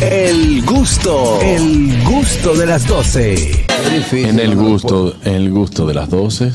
El gusto, el gusto de las 12. En el gusto, en el gusto de las 12,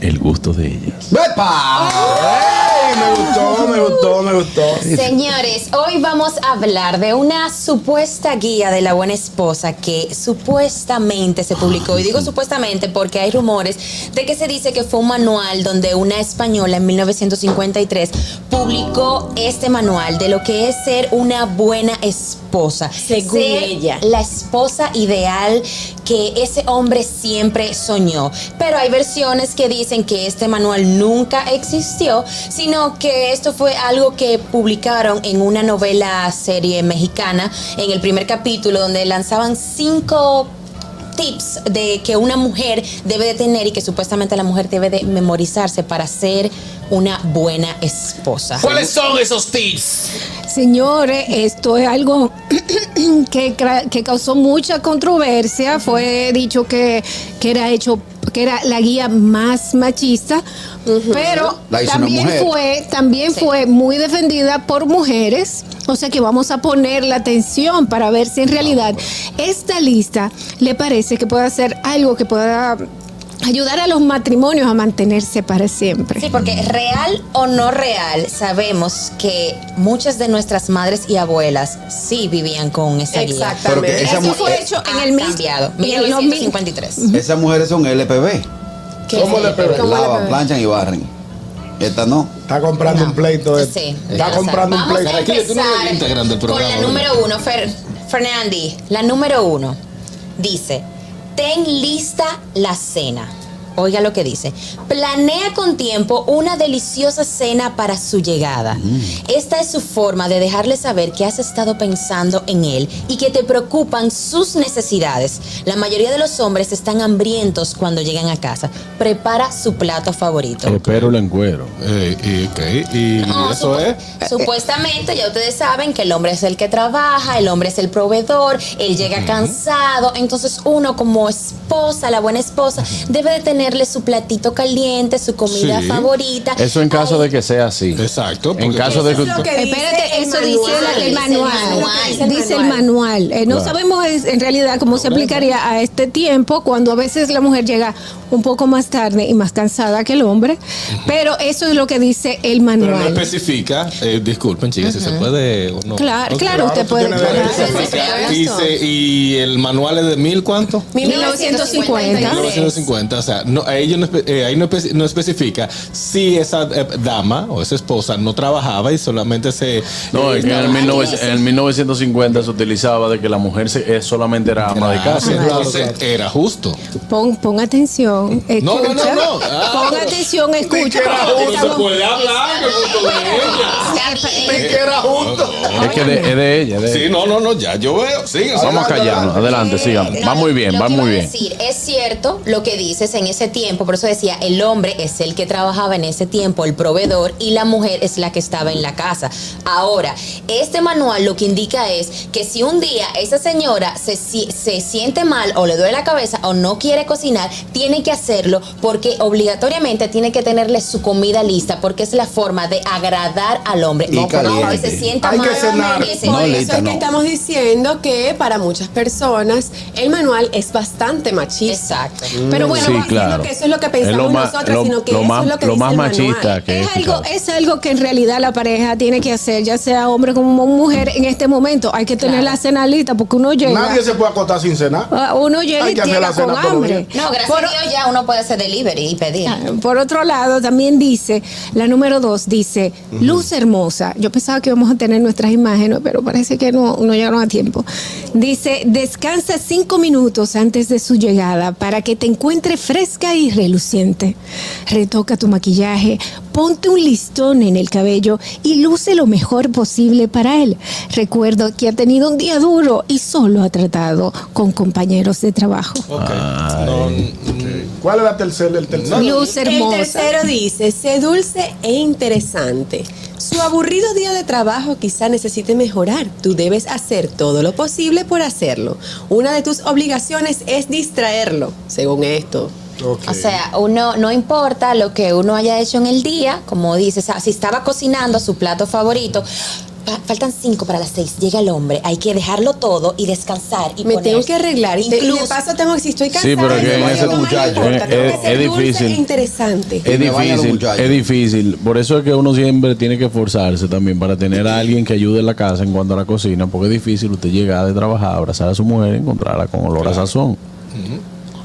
el gusto de ellas. ¡Epa! Me gustó, me gustó, me gustó. Señores, hoy vamos a hablar de una supuesta guía de la buena esposa que supuestamente se publicó. Y digo supuestamente porque hay rumores de que se dice que fue un manual donde una española en 1953 publicó este manual de lo que es ser una buena esposa. Según Ser ella. La esposa ideal que ese hombre siempre soñó. Pero hay versiones que dicen que este manual nunca existió, sino que esto fue algo que publicaron en una novela serie mexicana, en el primer capítulo, donde lanzaban cinco tips de que una mujer debe de tener y que supuestamente la mujer debe de memorizarse para ser una buena esposa. ¿Cuáles son esos tips? Señores, esto es algo que, que causó mucha controversia. Fue dicho que, que era hecho que era la guía más machista, pero también fue también Sí. fue muy defendida por mujeres. O sea que vamos a poner la atención para ver si en realidad esta lista le parece que pueda ser algo que pueda ayudar a los matrimonios a mantenerse para siempre. Sí, porque real o no real, sabemos que muchas de nuestras madres y abuelas sí vivían con esa guía. Esa Eso fue hecho en el cambiado, en el 1953. Esas mujeres son LPB. ¿Cómo le pegó? Lavan, planchan y barren. Esta no. Está comprando un pleito. de- Sí. Está comprando un vamos pleito. a Aquí tú no integrante del Con programa, la ¿verdad? número uno, Fer- Fernandi. La número uno dice: Ten lista la cena. Oiga lo que dice. Planea con tiempo una deliciosa cena para su llegada. Esta es su forma de dejarle saber que has estado pensando en él y que te preocupan sus necesidades. La mayoría de los hombres están hambrientos cuando llegan a casa. Prepara su plato favorito. Espero lo encuero. Eh, y, ok, y No, eso es. Supuestamente, ya ustedes saben que el hombre es el que trabaja, el hombre es el proveedor, él llega cansado, entonces uno como esposa, la buena esposa, debe de tenerle su platito caliente, su comida Sí. favorita. Eso en caso de que sea así. Exacto. En caso de que. Es que Espérate, eso dice el Dice el manual. Dice el manual. Eh, no Claro. sabemos en realidad cómo se aplicaría a este tiempo cuando a veces la mujer llega un poco más tarde y más cansada que el hombre, pero eso es lo que dice el Pero no manual. especifica, eh, disculpen chicas, si se puede o no. Claro, No, claro, usted puede. claro. y el manual es de mil cuánto? 1950. 1950, o sea, no, ahí, no eh, ahí no, espe- no especifica si esa eh, dama o esa esposa no trabajaba y solamente se... No, eh, es que en el, 19 en el 1950 se utilizaba de que la mujer se- eh, solamente era ama de casa. Entonces era justo. Pon, pon atención. Escucha. No, no, no, no. Ah, pon atención, escucha. puede hablar que era justo. Es que de- es de ella. de Sí, ella. no, no, no, ya yo veo. Sigue, Vamos a callarnos. Adelante, Eh, sigamos. no, Va muy bien, va muy bien. decir, es cierto lo que dices en ese tiempo, por eso decía, el hombre es el que trabajaba en ese tiempo, el proveedor, y la mujer es la que estaba en la casa. Ahora, este manual lo que indica es que si un día esa señora se, si- se siente mal o le duele la cabeza o no quiere cocinar, tiene que hacerlo porque obligatoriamente tiene que tenerle su comida lista, porque es la forma de agradar al hombre. Y no caliente. se sienta Hay mal. que cenar. No, Por eso es que estamos diciendo que para muchas personas el manual es bastante machista. Exacto. Pero bueno, Sí, no diciendo claro. que eso es lo que pensamos lo lo- sino que lo eso más- es lo que lo dice más el machista que Es algo, es algo que en realidad la pareja tiene que hacer, ya sea hombre como mujer, en este momento. Hay que tener Claro. la cena lista porque uno llega. Nadie se puede acostar sin cenar. ah, Uno llega Hay y que hacer llega la cena con hambre. No, gracias Por- a Dios ya uno puede hacer delivery y pedir. Por otro lado, también dice, la número dos dice, luz hermosa. Yo pensaba que íbamos a tener nuestras imágenes, pero parece que no, no llegaron a tiempo. Dice, descansa cinco minutos antes de su llegada para que te encuentre fresca y reluciente. Retoca tu maquillaje, ponte un listón en el cabello y luce lo mejor posible para él. Recuerdo que ha tenido un día duro y solo ha tratado con compañeros de trabajo. Ok. No, mm, ¿Cuál es la tercera? El tercero. Luz El tercero dice, sé dulce e interesante. Su aburrido día de trabajo quizá necesite mejorar. Tú debes hacer todo lo posible por hacerlo. Una de tus obligaciones es distraerlo, según esto. O sea, uno no importa lo que uno haya hecho en el día, como dices, si estaba cocinando su plato favorito, fa- faltan cinco para las seis, llega el hombre, hay que dejarlo todo y descansar. Y Me tengo que arreglar. Y, te- y de Incluso- paso tengo si estoy cansada. Sí, pero que en ese muchacho, es- tengo que es- es difícil. e interesante. Es difícil, es difícil. Por eso es que uno siempre tiene que esforzarse también para tener a alguien que ayude en la casa en cuanto a la cocina, porque es difícil usted llegar de trabajar, abrazar a su mujer y encontrarla con olor a sazón.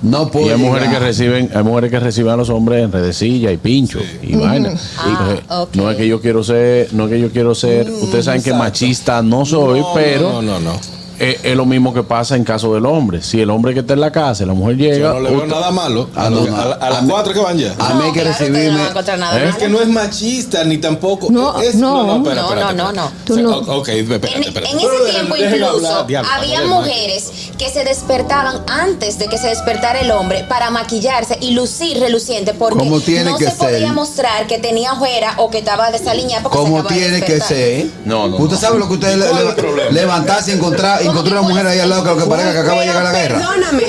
No puedo. Y hay mujeres que reciben, hay mujeres que reciben a los hombres en redecilla y pincho y vaina. Ah, ok. No es que yo quiero ser, no es que yo quiero ser, ustedes saben que machista no soy, No, pero No, no, no. Es, es lo mismo que pasa en caso del hombre. Si el hombre que está en la casa la mujer llega, Yo no le veo usted- nada malo. Ah, A, no, no. a a A las cuatro que van ya. A mí hay que no recibirme. ¿Eh? Es que no es machista ni tampoco. No, es, no. espera, No, espérate, no, no, no. Tú O sea, no. Ok, espérate, En, espérate. en ese Pero tiempo dejen incluso hablar, había mujeres que se despertaban antes de que se despertara el hombre para maquillarse y lucir reluciente porque tiene no que se podía ser. mostrar que tenía ojera o que estaba desaliñada Como acaba de tiene que ser. No, no, Usted no. sabe lo que usted le- levantarse y encontrar, una mujer ahí al lado que lo que parezca que acaba de llegar a la guerra. Perdóname.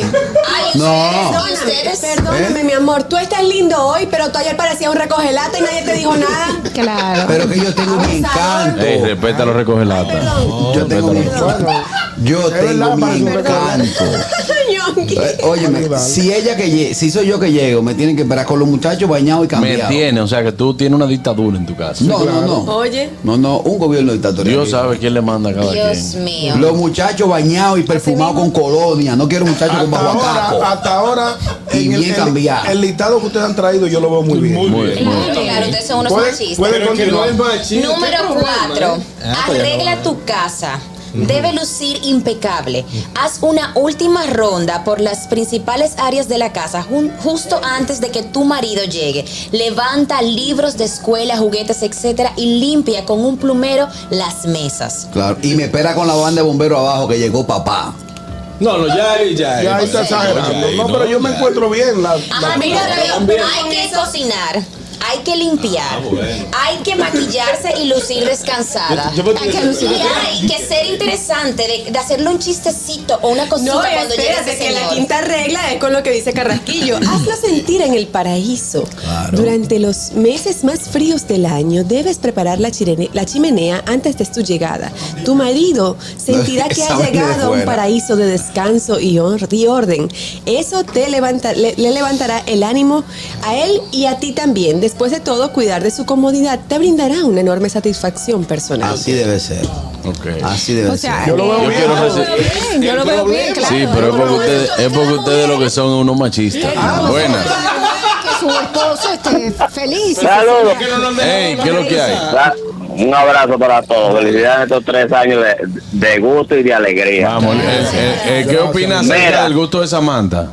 Ay, No. ustedes, ¿y Perdóname, ¿Eh? mi amor. Tú estás lindo hoy, pero tú ayer parecías un recogelata y nadie te dijo nada. Claro. Pero que yo tengo mi encanto. Ey, respeta los recoge lata. Yo tengo mi Bueno, Yo tengo mi parece un encanto. Eh, Óyeme, si ella que llegue, si soy yo que llego, me tienen que esperar con los muchachos bañados y Me cambiados. tiene, o sea que tú tienes una dictadura en tu casa. No, no, no. Oye. No, no, un gobierno dictatorial. Dios sabe quién le manda a cada Dios quien. mío. Los muchachos bañados y perfumados con colonia. No quiero muchachos con hasta baguacaco. ahora, hasta ahora, Y en bien el- cambiado. el listado que ustedes han traído, yo lo veo muy bien. Muy Muy bien. bien. Claro, claro, ustedes son unos machistas. Número ¿qué problema, cuatro, eh? Ah, pues arregla tu casa. Debe lucir impecable. Haz una última ronda por las principales áreas de la casa justo antes de que tu marido llegue. Levanta libros de escuela, juguetes, etcétera y limpia con un plumero las mesas. Claro, y me espera con la banda de bomberos abajo que llegó papá. No, no, ya ahí, ya. Ya ahí está exagerando. No, pero yo me encuentro bien. La, Ajá, la- mira, hay que cocinar. Hay que limpiar, Ah, bueno. hay que maquillarse y lucir descansada. Yo- yo hay que lucir y hay que ser interesante, de, de hacerle un chistecito o una cosita No, cuando llegue espérate, ese que la quinta regla es con lo que dice Carrasquillo. Hazlo sentir en el paraíso. Claro. Durante los meses más fríos del año, debes preparar la, chirene- la chimenea antes de su llegada. Tu marido sentirá que ha llegado a un paraíso de descanso y, orden. Eso te levanta, le, le levantará el ánimo a él y a ti también. Después de todo, cuidar de su comodidad te brindará una enorme satisfacción personal. Así debe ser. Así debe O sea, ser. Yo lo veo bien. quiero yo lo veo recibir- bien, yo lo veo bien, claro. Sí, pero es porque ustedes, es porque ustedes lo que son unos machistas. Buenas. Que su esposo esté feliz. Saludos. Ey, ¿qué es lo que hay? Un abrazo para todos. Felicidades en estos tres años de, de gusto y de alegría. Vamos, eh, eh, eh, ¿qué opinas acerca del gusto de Samantha?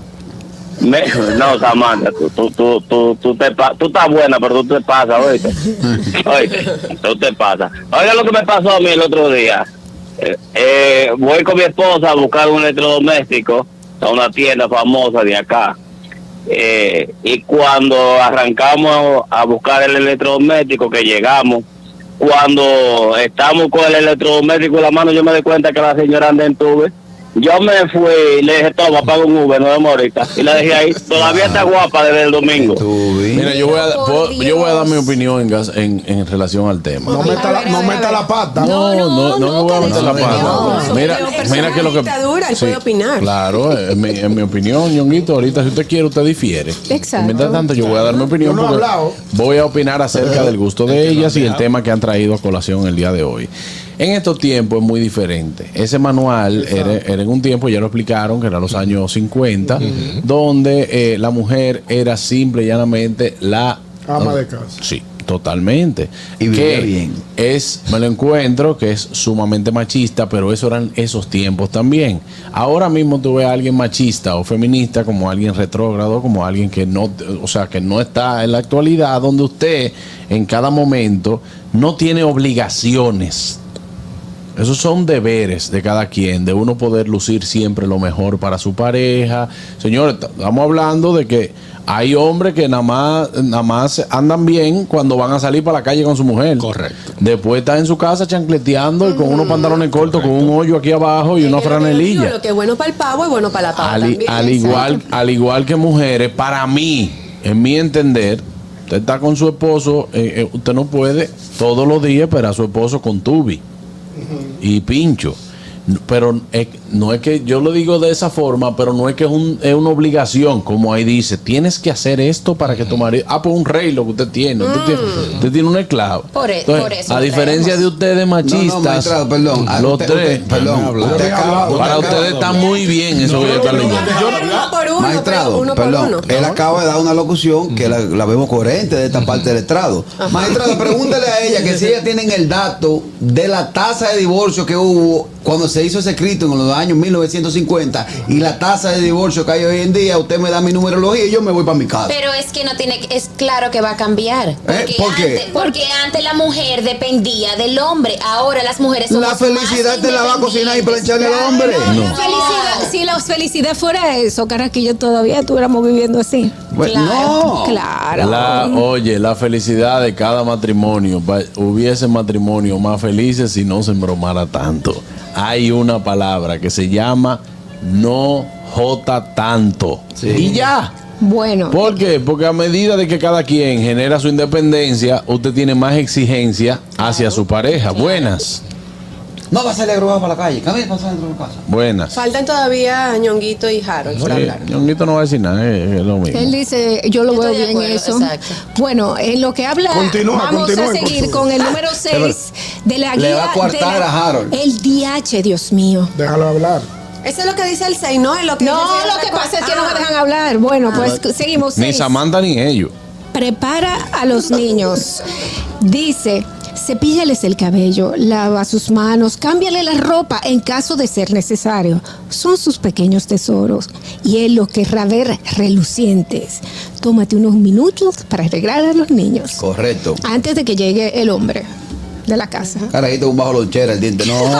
Me- no, Samantha, tú, tú, tú, tú, tú, te tú estás buena, pero tú te pasas, oíste. Oíste, tú te pasas. Oiga lo que me pasó a mí el otro día. Eh, eh, voy con mi esposa a buscar un electrodoméstico a una tienda famosa de acá. Eh, y cuando arrancamos a buscar el electrodoméstico, que llegamos, cuando estamos con el electrodoméstico en la mano, yo me di cuenta que la señora anda en tube. Yo me fui y le dije, toma, paga un Uber, no vemos ahorita. Y la dejé ahí. Todavía está guapa desde el domingo. Mira, yo voy a, puedo- yo voy a dar mi opinión en, gas- en, en relación al tema. No meta, la, no meta la pata. No, no, no, no, me voy a meter la pata. Mira, mira que lo que. dictadura, él puede opinar. Claro, es mi, es mi opinión, Ñonguito. Ahorita, si usted quiere, usted difiere. Exacto. Mientras tanto, yo voy a dar mi opinión porque voy a opinar acerca del gusto de ellas y el tema que han traído a colación el día de hoy. En estos tiempos es muy diferente. Ese manual era, era en un tiempo, ya lo explicaron, que era los años 50, donde eh, la mujer era simple y llanamente la Ama de casa. Sí, totalmente. Y vivía Que bien. Es, me lo encuentro, que es sumamente machista, pero eso eran esos tiempos también. Ahora mismo tú ves a alguien machista o feminista como alguien retrógrado, como alguien que no, o sea, que no está en la actualidad, donde usted en cada momento no tiene obligaciones. Esos son deberes de cada quien, de uno poder lucir siempre lo mejor para su pareja. Señores, estamos hablando de que hay hombres que nada más, nada más andan bien cuando van a salir para la calle con su mujer. Correcto. Después está en su casa chancleteando y con unos pantalones cortos, con un hoyo aquí abajo y una yo digo, franelilla. Lo que es bueno para el pavo es bueno para la pava Al, también. al igual, al igual que mujeres, para mí, en mi entender, usted está con su esposo, eh, eh, usted no puede todos los días esperar a su esposo con tubi. Y pincho. Pero es- no es que yo lo digo de esa forma, pero no es que es, un- es una obligación, como ahí dice, tienes que hacer esto para que tu marido. Ah, pues un rey lo que usted tiene. Usted, tiene, usted tiene un esclavo. Por e- Entonces, por eso a diferencia de ustedes machistas, No, no, magistrado, perdón. Ah, los usted- tres, usted- perdón. Usted acaba- para ustedes está muy bien eso que yo estoy leyendo. Uno por uno, Magistrado, uno por perdón, uno. él acaba de dar una locución que la, la vemos coherente de esta parte del estrado. Magistrado, pregúntale a ella que si ella tienen el dato de la tasa de divorcio que hubo cuando se hizo ese escrito en los años 1950 y la tasa de divorcio que hay hoy en día, usted me da mi numerología y yo me voy para mi casa. Pero es que no tiene, es claro que va a cambiar. Porque, ¿Por qué? Antes, porque antes la mujer dependía del hombre, ahora las mujeres somos La felicidad más te la va a cocinar y plancharle al hombre. No, la felicidad, si la felicidad fuera eso, Carraquillo, todavía estuviéramos viviendo así. Bueno, no. Claro. La, oye, la felicidad de cada matrimonio, hubiese matrimonio más felices si no se embromara tanto. Hay una palabra que se llama no jota tanto. Y ya. Bueno, ¿Por qué? Porque a medida de que cada quien genera su independencia, usted tiene más exigencia hacia su pareja. Buenas, No va a salir grabar para la calle. Camine para dentro de la casa. buenas. Faltan todavía Ñonguito y Harold Sí, hablar. Ñonguito no va a decir nada, es, es lo mismo. él dice, yo lo Yo veo bien acuerdo, eso. exacto. Bueno, en lo que habla, Continúa, vamos a seguir con el número 6 de la guía. Le va a coartar de la- a Harold. El DH, Dios mío. Déjalo hablar. Eso es lo que dice el 6, ¿no? Es lo que No, lo que pasa es que no Ah. me dejan hablar. Bueno, pues seguimos. Ni. Samantha ni ellos. Prepara a los niños. Dice, cepíllales el cabello, lava sus manos, cámbiale la ropa en caso de ser necesario. Son sus pequeños tesoros y él los querrá ver relucientes. Tómate unos minutos para arreglar a los niños Correcto. antes de que llegue el hombre de la casa. Carajito un bajo lonchera el diente. No, no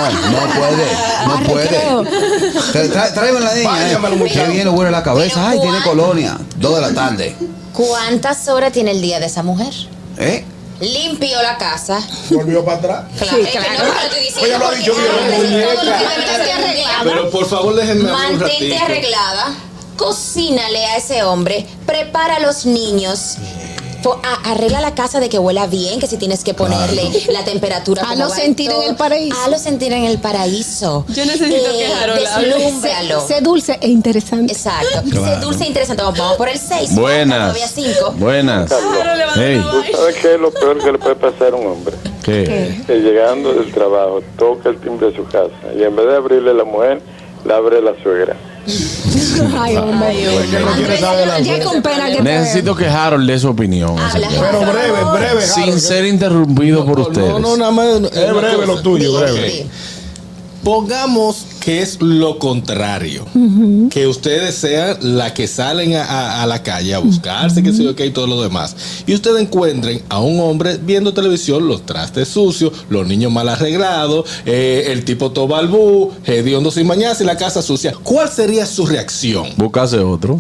puede. No puede. Tráeme la niña. Eh. muchacho. Que viene huele la cabeza. Ay, tiene colonia. Dos de la tarde. ¿Cuántas horas tiene el día de esa mujer? ¿Eh? Limpió la casa. Volvió para atrás. Claro, es que no, pero estoy diciendo Oye, lo ha dicho bien. Pero por favor déjenme un Mantente arreglada, cocínale a ese hombre, prepara a los niños. A- arregla la casa de que huela bien, que si tienes que ponerle la temperatura. Va y sentir en el paraíso. Hazlo sentir en el paraíso. Yo necesito que Harold hable. Deslúmbralo. Sé dulce e interesante. Exacto. Sé dulce e interesante. Vamos, por el 6. Buenas. Todavía 5. Buenas. Hey, ¿Sabes qué es lo peor que le puede pasar a un hombre? ¿qué? Que llegando del trabajo toca el timbre de su casa y en vez de abrirle la mujer, le abre la suegra. Ay, hombre. Ya con pena que Necesito que Harold dé su opinión. Habla. Pero breve, breve. Sin Harold, ser interrumpido por ustedes. No, no, nada más. Es breve lo tuyo, breve. Pongamos que es lo contrario. Que ustedes sean la que salen a, a- a la calle a buscarse, que sé yo qué, y todo lo demás. Y ustedes encuentren a un hombre viendo televisión, los trastes sucios, los niños mal arreglados, eh, el tipo tobalbú, hediondo sin bañarse y la casa sucia. ¿Cuál sería su reacción? Buscase otro.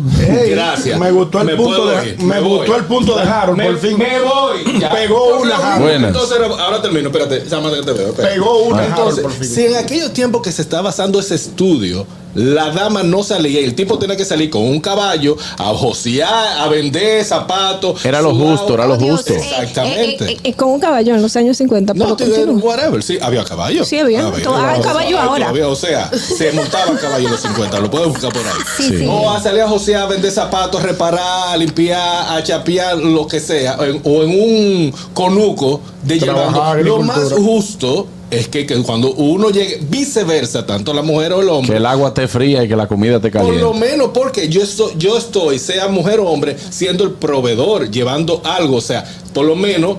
Gracias. Me gustó el Me punto de ir, me me gustó el punto de Harold, Me, por fin. me voy. Ya. Pegó una, Entonces, Harold. Buenas. Entonces, ahora termino, espérate, que te veo. espérate. Pegó una, Harold, Entonces, por fin. si en aquellos tiempos que se está basando ese estudio, la dama no salía y el tipo tenía que salir con un caballo a josear, a vender zapatos. Era lo justo, era lo justo. Exactamente. Eh, eh, eh, con un caballo en los años 50. no, pero whatever, sí, había caballo. Sí, había. To- ah, caballo ahora. O sea, se montaba caballo en los 50, lo puedes buscar por ahí. Sí, sí. O a salir a josear, a vender zapatos, reparar, a limpiar, a chapear, lo que sea, en- o en un conuco de llevando. Lo más justo es que, que cuando uno llegue, viceversa, tanto la mujer o el Que hombre, el agua esté fría y que la comida esté por caliente. lo menos porque yo estoy, yo estoy, sea mujer o hombre, siendo el proveedor, llevando algo, o sea, por lo menos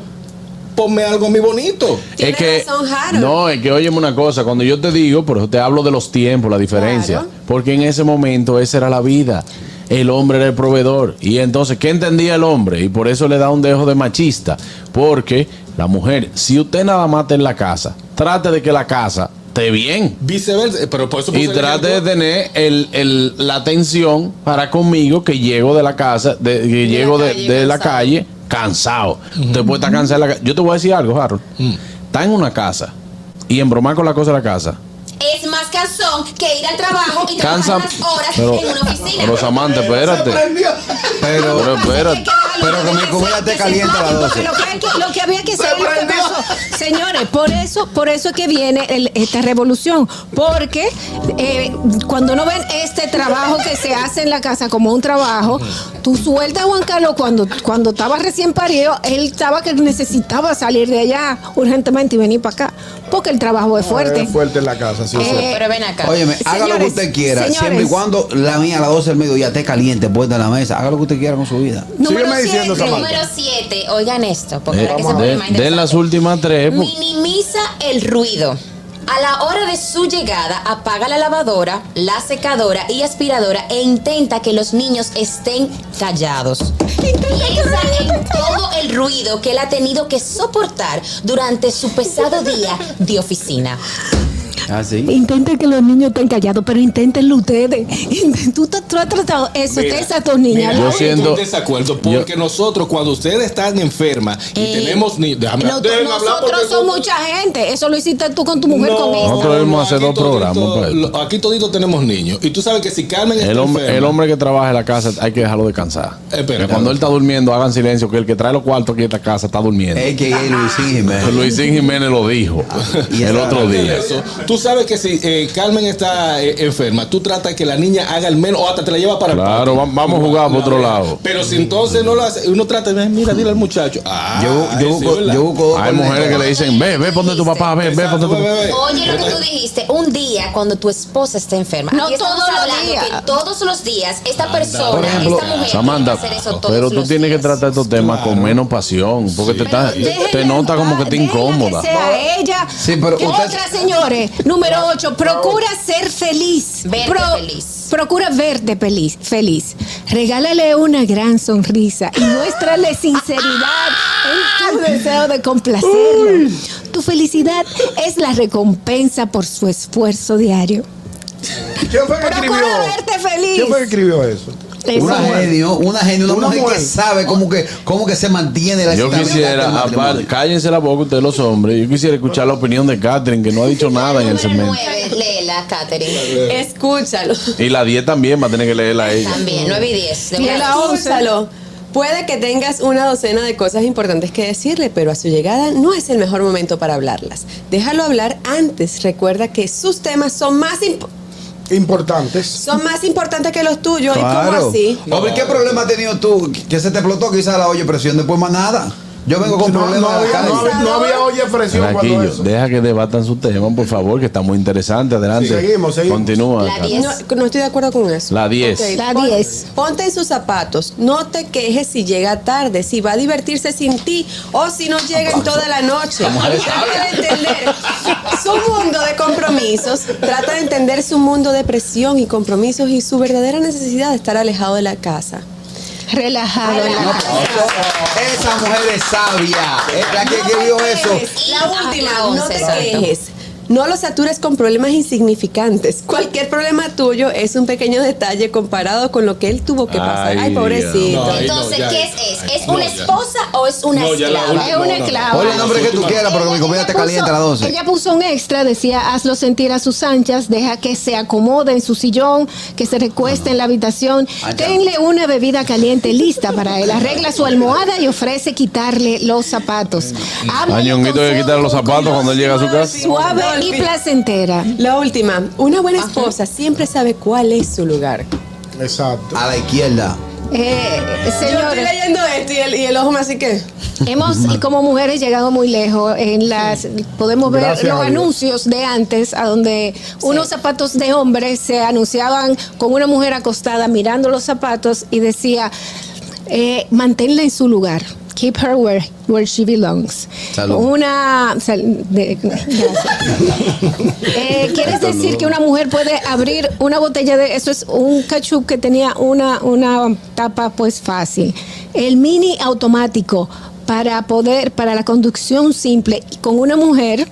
ponme algo muy bonito. Es que razón, no, es que óyeme una cosa, cuando yo te digo, por eso te hablo de los tiempos, la diferencia, Claro. porque en ese momento esa era la vida. El hombre era el proveedor. Y entonces, ¿qué entendía el hombre? Y por eso le da un dejo de machista. Porque la mujer, si usted nada más está en la casa, trate de que la casa esté bien. Viceversa, eh, pero por eso Y trate de tener el, el- la atención para conmigo que llego de la casa, de, que llego de, calle, de la cansado. calle cansado. Usted puede estar cansado. en la Yo te voy a decir algo, Harold. Está en una casa y embromar con la cosa de la casa. Es más cansón que ir al trabajo y trabajar Cansa. horas Pero, en una oficina. pero Samantha, espérate. Pero Pero, espérate. Que Pero con mi comida esté caliente a las 12. Lo que, que- lo que había que hacer este caso, señores, por eso, por eso es que viene el- esta revolución, porque eh, cuando no ven este trabajo que se hace en la casa como un trabajo, tú sueltas a Juan Carlos cuando, cuando estaba recién parido, él estaba que necesitaba salir de allá urgentemente y venir para acá, porque el trabajo es fuerte. Es fuerte en la casa, sí, sí. Eh, Pero ven acá. Óyeme, haga lo que usted quiera, señores. siempre y cuando la mía a las 12 del mediodía esté caliente, puesta en la mesa. Haga lo que usted quiera con su vida. Número Sígueme diciendo, 7, Samantha. número 7, oigan esto, porque Eh, ahora que se pone de, más de las interesante. últimas tres. pues, Minimiza el ruido. A la hora de su llegada, apaga la lavadora, la secadora y aspiradora e intenta que los niños estén callados. Piensa en todo el ruido que él ha tenido que soportar durante su pesado día de oficina. Ah, sí. Intenten que los niños estén callados, pero inténtenlo ustedes. Tú, te- tú has tratado eso, Mira, ustedes a tus niñas. Mira, Yo estoy siento- en desacuerdo porque nosotros cuando ustedes están enfermas y Eh, tenemos ni déjame No, nosotros somos mucha gente. Eso lo hiciste tú con tu mujer No, con esta. Nosotros debemos hacer dos todito- programas lo- Aquí toditos tenemos niños. Y tú sabes que si Carmen está El hombre, enferma- el hombre que trabaja en la casa hay que dejarlo descansar. Espera, que cuando él está durmiendo, hagan silencio, que el que trae los cuartos aquí a esta casa está durmiendo. AKA Luisín Jiménez. Luisín Jiménez lo dijo el otro día. Eso, tú sabes que si eh, Carmen está eh, enferma, tú tratas que la niña haga el menos o hasta te la lleva para el Claro, patio. va- vamos a jugar por otro lado. Pero si entonces no lo hace, uno trata de, mira, dile al muchacho. Ah, Yo, yo, sí, busco, yo busco Hay mujeres que le dicen, ve, ve ponte tu papá, ve, ve ponte tu ve. Oye, lo que tú dijiste, un día cuando tu esposa esté enferma. No todos los días. que todos los días esta persona, Por ejemplo, esta mujer, Samantha, hacer eso todos pero tú los tienes que tratar estos temas con menos pasión, porque te, está- te nota como que te incómoda. Que sea ella. Sí, pero ¿Qué usted- otra, señores? Número 8. Procura ser feliz. Verte feliz. Procura verte feliz, feliz. Regálale una gran sonrisa y muéstrale sinceridad en tu deseo de complacerlo. Tu felicidad es la recompensa por su esfuerzo diario. ¿Quién fue que escribió? Procura verte feliz. ¿Quién fue que escribió eso? Eso. Una genio, una genio, una, Una mujer, mujer. que sabe cómo que, cómo que se mantiene la Yo quisiera, aparte, cállense la boca ustedes los hombres, yo quisiera escuchar la opinión de Catherine, que no ha dicho nada en el segmento. 9, léela, Katherine. Escúchalo. Y la 10 también va a tener que leerla a ella. También, 9 y 10. Y la once. Escúchalo. Puede que tengas una docena de cosas importantes que decirle, pero a su llegada no es el mejor momento para hablarlas. Déjalo hablar antes. Recuerda que sus temas son más, imp- Importantes. son más importantes que los tuyos. ¿Y cómo así? Hombre, ¿qué problema has tenido tú? Que se te explotó quizás la olla de presión, después más nada. Yo vengo con No, no problemas de la había, no, había, no había olla presión cuando eso. deja que debatan su tema, por favor, que está muy interesante. Adelante. Sí, seguimos, seguimos. Continúa. La Catherine. 10. No, no estoy de acuerdo con eso. La 10. Ok, La pon- 10. Ponte en sus zapatos. No te quejes si llega tarde, si va a divertirse sin ti o si no llega en toda la noche. Trata de entender su mundo de compromisos. Trata de entender su mundo de presión y compromisos y su verdadera necesidad de estar alejado de la casa. Relajado. casa. Esa mujer es sabia. Es la que te eso. La última, no once, te quejes. No lo satures con problemas insignificantes. Cualquier problema tuyo es un pequeño detalle comparado con lo que él tuvo que pasar. Ay, Ay, pobrecito. No, Entonces, ¿qué es? ¿Es, ¿Es no, una ya. esposa o es una No, ya la esclava? Es una esclava. Oye el nombre que tú quieras, pero que mi comida esté caliente a las 12. Ella puso un extra, decía, hazlo sentir a sus anchas, deja que se acomode en su sillón, que se recueste en la habitación, Ah, tenle una bebida caliente lista para él, arregla su almohada y ofrece quitarle los zapatos. Háblale A Ñonguito con hay que quitarle los zapatos cuando él llega a su casa. Suave y placentera. La última, una buena esposa siempre sabe cuál es su lugar. Exacto. A la izquierda. Eh, Yo estoy leyendo esto y el, y el ojo me así que. hemos como mujeres llegado muy lejos en las podemos ver Gracias los anuncios de antes a donde unos zapatos de hombre se anunciaban con una mujer acostada mirando los zapatos y decía eh, manténla en su lugar keep her where, where she belongs Salud. una sal- de-. Eh, ¿Quieres decir que una mujer puede abrir una botella de eso es un ketchup que tenía una, una tapa pues fácil? El mini automático para poder, para la conducción simple con una mujer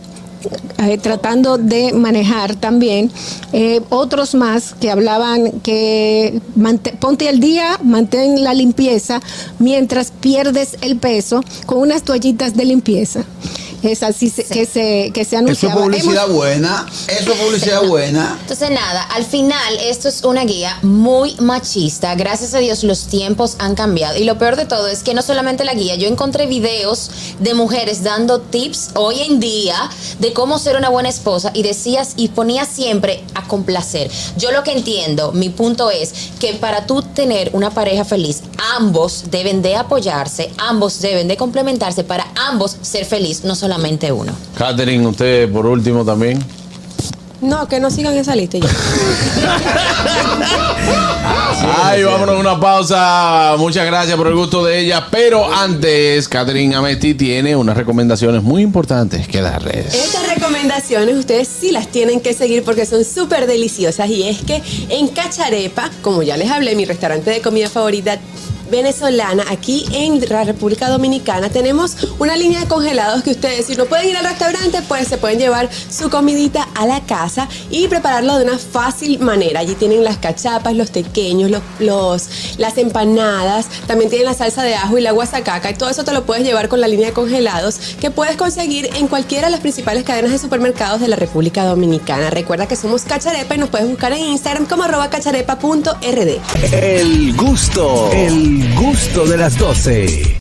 eh, tratando de manejar también eh, otros más que hablaban que ponte al día, mantén la limpieza mientras pierdes el peso con unas toallitas de limpieza. Es así se- que se que se Eso es anunciaba. publicidad Hemos- buena. Eso es publicidad buena. Entonces nada, al final esto es una guía muy machista. Gracias a Dios los tiempos han cambiado. Y lo peor de todo es que no solamente la guía, yo encontré videos de mujeres dando tips hoy en día de cómo ser una buena esposa y decías y ponías siempre a complacer. Yo lo que entiendo, mi punto es que para tú tener una pareja feliz, ambos deben de apoyarse, ambos deben de complementarse para ambos ser feliz, no solamente uno. Catherine, usted por último también. No, que no sigan esa lista ya. Ay, vámonos a una pausa. Muchas gracias por el gusto de ella. Pero antes, Catherine Amesti tiene unas recomendaciones muy importantes que darles. Estas recomendaciones ustedes sí las tienen que seguir porque son súper deliciosas y es que en Cacharepa, como ya les hablé, mi restaurante de comida favorita venezolana aquí en la República Dominicana tenemos una línea de congelados que ustedes si no pueden ir al restaurante pues se pueden llevar su comidita a la casa y prepararlo de una fácil manera. Allí tienen las cachapas los pequeños los, las empanadas también tienen la salsa de ajo y la guasacaca y todo eso te lo puedes llevar con la línea de congelados que puedes conseguir en cualquiera de las principales cadenas de supermercados de la República Dominicana. Recuerda que somos Cacharepa y nos puedes buscar en Instagram como arroba cacharepa.rd El gusto, gusto de las 12.